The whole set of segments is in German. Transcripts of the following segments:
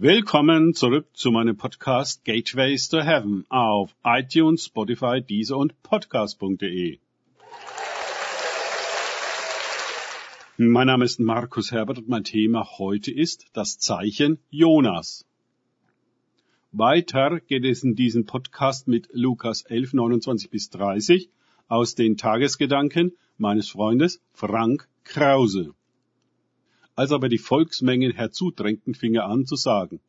Willkommen zurück zu meinem Podcast Gateways to Heaven auf iTunes, Spotify, Deezer und Podcast.de. Mein Name ist Markus Herbert und mein Thema heute ist das Zeichen Jonas. Weiter geht es in diesem Podcast mit Lukas 11, 29 bis 30 aus den Tagesgedanken meines Freundes Frank Krause. Als aber die Volksmengen herzudrängten, fing er an zu sagen,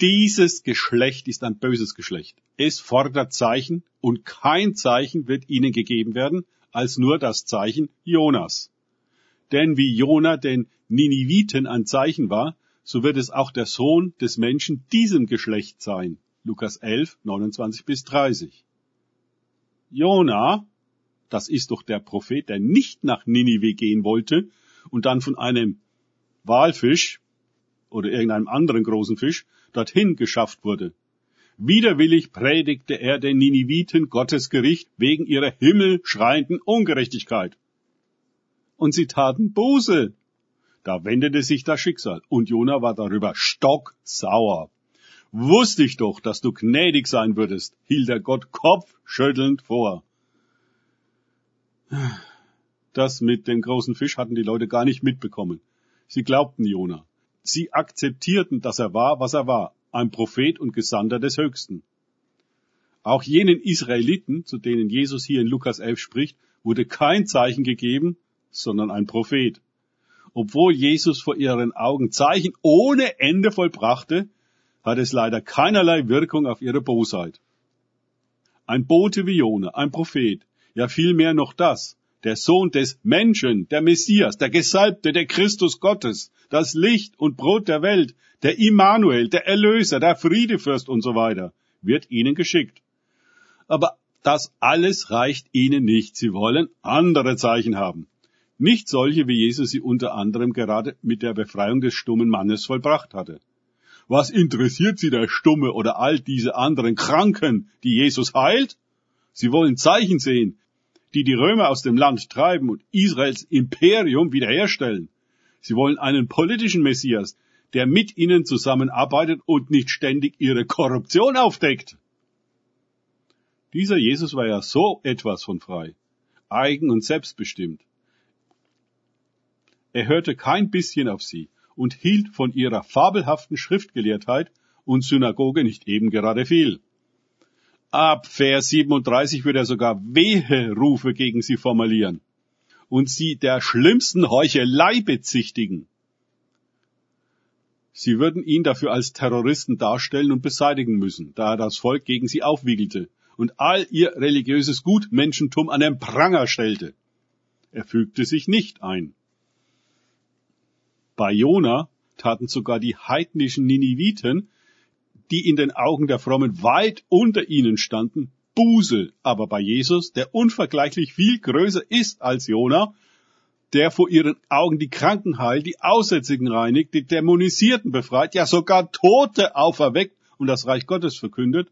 dieses Geschlecht ist ein böses Geschlecht. Es fordert Zeichen und kein Zeichen wird ihnen gegeben werden, als nur das Zeichen Jonas. Denn wie Jona den Niniviten ein Zeichen war, so wird es auch der Sohn des Menschen diesem Geschlecht sein. Lukas 11, 29 bis 30. Jona, das ist doch der Prophet, der nicht nach Ninive gehen wollte und dann von einem Walfisch oder irgendeinem anderen großen Fisch dorthin geschafft wurde. Widerwillig predigte er den Niniviten Gottes Gericht wegen ihrer himmelschreienden Ungerechtigkeit. Und sie taten Buße. Da wendete sich das Schicksal und Jona war darüber stocksauer. Wusste ich doch, dass du gnädig sein würdest, hielt der Gott kopfschüttelnd vor. Das mit dem großen Fisch hatten die Leute gar nicht mitbekommen. Sie glaubten Jona. Sie akzeptierten, dass er war, was er war, ein Prophet und Gesandter des Höchsten. Auch jenen Israeliten, zu denen Jesus hier in Lukas 11 spricht, wurde kein Zeichen gegeben, sondern ein Prophet. Obwohl Jesus vor ihren Augen Zeichen ohne Ende vollbrachte, hat es leider keinerlei Wirkung auf ihre Bosheit. Ein Bote wie Jona, ein Prophet, ja vielmehr noch das, der Sohn des Menschen, der Messias, der Gesalbte, der Christus Gottes, das Licht und Brot der Welt, der Immanuel, der Erlöser, der Friedefürst und so weiter, wird ihnen geschickt. Aber das alles reicht ihnen nicht. Sie wollen andere Zeichen haben. Nicht solche, wie Jesus sie unter anderem gerade mit der Befreiung des stummen Mannes vollbracht hatte. Was interessiert sie der Stumme oder all diese anderen Kranken, die Jesus heilt? Sie wollen Zeichen sehen, die die Römer aus dem Land treiben und Israels Imperium wiederherstellen. Sie wollen einen politischen Messias, der mit ihnen zusammenarbeitet und nicht ständig ihre Korruption aufdeckt. Dieser Jesus war ja so etwas von frei, eigen und selbstbestimmt. Er hörte kein bisschen auf sie und hielt von ihrer fabelhaften Schriftgelehrtheit und Synagoge nicht eben gerade viel. Ab Vers 37 wird er sogar Weherufe gegen sie formulieren und sie der schlimmsten Heuchelei bezichtigen. Sie würden ihn dafür als Terroristen darstellen und beseitigen müssen, da er das Volk gegen sie aufwiegelte und all ihr religiöses Gutmenschentum an den Pranger stellte. Er fügte sich nicht ein. Bei Jona taten sogar die heidnischen Niniviten, die in den Augen der Frommen weit unter ihnen standen, Buße. Aber bei Jesus, der unvergleichlich viel größer ist als Jona, der vor ihren Augen die Kranken heilt, die Aussätzigen reinigt, die Dämonisierten befreit, ja sogar Tote auferweckt und das Reich Gottes verkündet,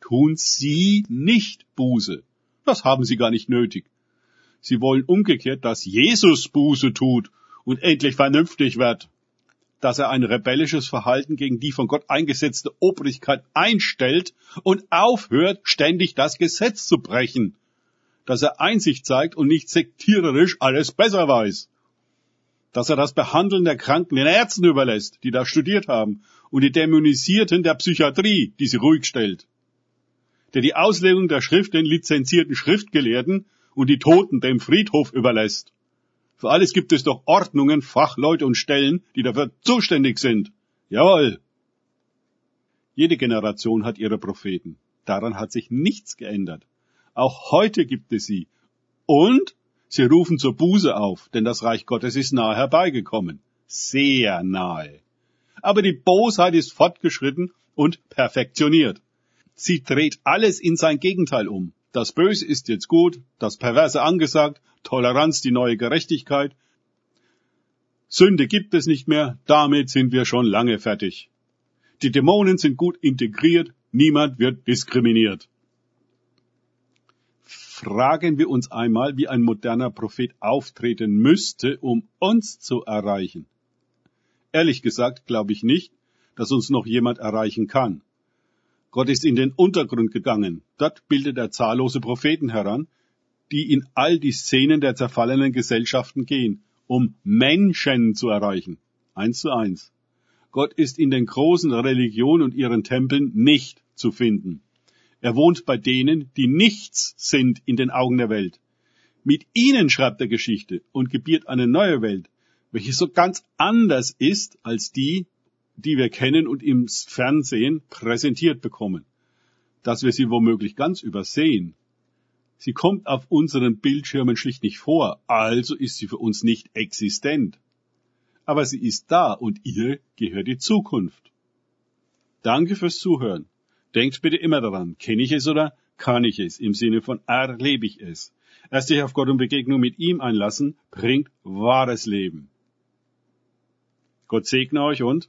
tun sie nicht Buße. Das haben sie gar nicht nötig. Sie wollen umgekehrt, dass Jesus Buße tut und endlich vernünftig wird, dass er ein rebellisches Verhalten gegen die von Gott eingesetzte Obrigkeit einstellt und aufhört, ständig das Gesetz zu brechen, dass er Einsicht zeigt und nicht sektiererisch alles besser weiß, dass er das Behandeln der Kranken den Ärzten überlässt, die da studiert haben, und die Dämonisierten der Psychiatrie, die sie ruhig stellt, der die Auslegung der Schrift den lizenzierten Schriftgelehrten und die Toten dem Friedhof überlässt für alles gibt es doch Ordnungen, Fachleute und Stellen, die dafür zuständig sind. Jawohl. Jede Generation hat ihre Propheten. Daran hat sich nichts geändert. Auch heute gibt es sie. Und sie rufen zur Buße auf, denn das Reich Gottes ist nahe herbeigekommen. Sehr nahe. Aber die Bosheit ist fortgeschritten und perfektioniert. Sie dreht alles in sein Gegenteil um. Das Böse ist jetzt gut, das Perverse angesagt, Toleranz die neue Gerechtigkeit. Sünde gibt es nicht mehr, damit sind wir schon lange fertig. Die Dämonen sind gut integriert, niemand wird diskriminiert. Fragen wir uns einmal, wie ein moderner Prophet auftreten müsste, um uns zu erreichen. Ehrlich gesagt glaube ich nicht, dass uns noch jemand erreichen kann. Gott ist in den Untergrund gegangen. Dort bildet er zahllose Propheten heran, die in all die Szenen der zerfallenen Gesellschaften gehen, um Menschen zu erreichen. Eins zu eins. Gott ist in den großen Religionen und ihren Tempeln nicht zu finden. Er wohnt bei denen, die nichts sind in den Augen der Welt. Mit ihnen schreibt er Geschichte und gebiert eine neue Welt, welche so ganz anders ist als die, die wir kennen und im Fernsehen präsentiert bekommen. Dass wir sie womöglich ganz übersehen. Sie kommt auf unseren Bildschirmen schlicht nicht vor, also ist sie für uns nicht existent. Aber sie ist da und ihr gehört die Zukunft. Danke fürs Zuhören. Denkt bitte immer daran, kenne ich es oder kann ich es, im Sinne von erlebe ich es. Erst sich auf Gott und Begegnung mit ihm einlassen, bringt wahres Leben. Gott segne euch und